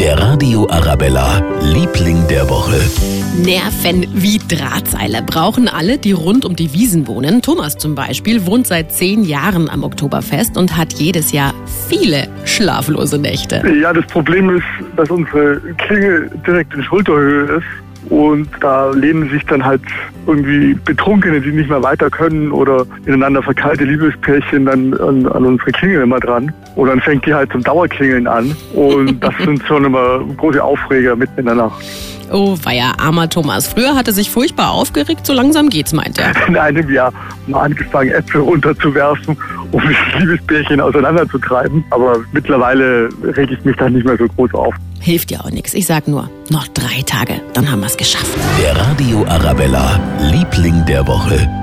Der Radio Arabella, Liebling der Woche. Nerven wie Drahtseile brauchen alle, die rund um die Wiesen wohnen. Thomas zum Beispiel wohnt seit zehn Jahren am Oktoberfest und hat jedes Jahr viele schlaflose Nächte. Ja, das Problem ist, dass unsere Klinge direkt in Schulterhöhe ist. Und da lehnen sich dann halt irgendwie Betrunkene, die nicht mehr weiter können oder ineinander verkeilte Liebespärchen dann an, an unsere Klingel immer dran. Und dann fängt die halt zum Dauerklingeln an. Und das sind schon immer große Aufreger mitten in der Nacht. Oh, war ja armer Thomas. Früher hatte sich furchtbar aufgeregt, so langsam geht's, meint er. In einem Jahr mal angefangen, Äpfel runterzuwerfen, um das Liebespärchen auseinanderzutreiben. Aber mittlerweile reg ich mich da nicht mehr so groß auf. Hilft ja auch nichts. Ich sag nur, noch drei Tage, dann haben wir's geschafft. Der Radio Arabella, Liebling der Woche.